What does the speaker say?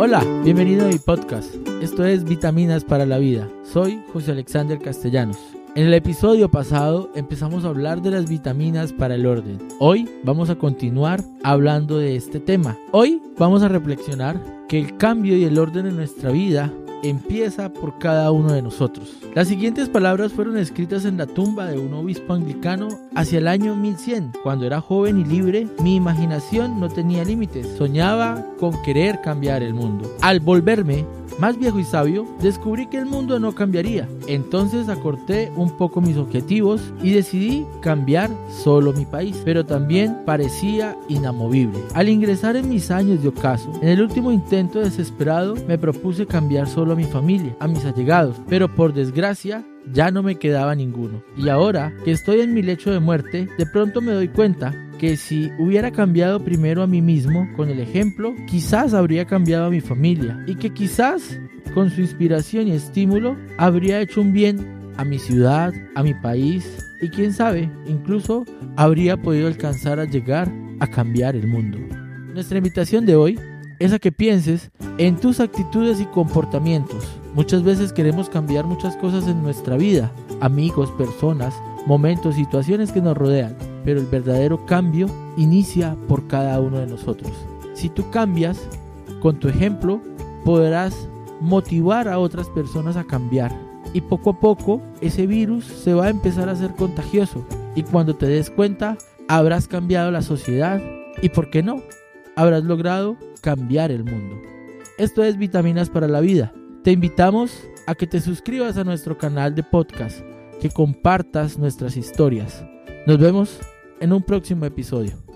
Hola, bienvenido a mi podcast. Esto es Vitaminas para la Vida. Soy José Alexander Castellanos. En el episodio pasado empezamos a hablar de las vitaminas para el orden. Hoy vamos a continuar hablando de este tema. Hoy vamos a reflexionar que el cambio y el orden en nuestra vida empieza por cada uno de nosotros. Las siguientes palabras fueron escritas en la tumba de un obispo anglicano hacia el año 1100. Cuando era joven y libre, mi imaginación no tenía límites. Soñaba con querer cambiar el mundo. Al volverme más viejo y sabio, descubrí que el mundo no cambiaría. Entonces acorté un poco mis objetivos y decidí cambiar solo mi país, pero también parecía inamovible. Al ingresar en mis años de ocaso, en el último intento desesperado me propuse cambiar solo a mi familia, a mis allegados, pero por desgracia ya no me quedaba ninguno. Y ahora que estoy en mi lecho de muerte, de pronto me doy cuenta que si hubiera cambiado primero a mí mismo con el ejemplo, quizás habría cambiado a mi familia y que quizás con su inspiración y estímulo habría hecho un bien a mi ciudad, a mi país y quién sabe, incluso habría podido alcanzar a llegar a cambiar el mundo. Nuestra invitación de hoy es a que pienses en tus actitudes y comportamientos. Muchas veces queremos cambiar muchas cosas en nuestra vida, amigos, personas, momentos, situaciones que nos rodean, pero el verdadero cambio inicia por cada uno de nosotros. Si tú cambias, con tu ejemplo podrás motivar a otras personas a cambiar. Y poco a poco ese virus se va a empezar a hacer contagioso. Y cuando te des cuenta, habrás cambiado la sociedad. Y por qué no, habrás logrado cambiar el mundo. Esto es Vitaminas para la Vida. Te invitamos a que te suscribas a nuestro canal de podcast, que compartas nuestras historias. Nos vemos en un próximo episodio.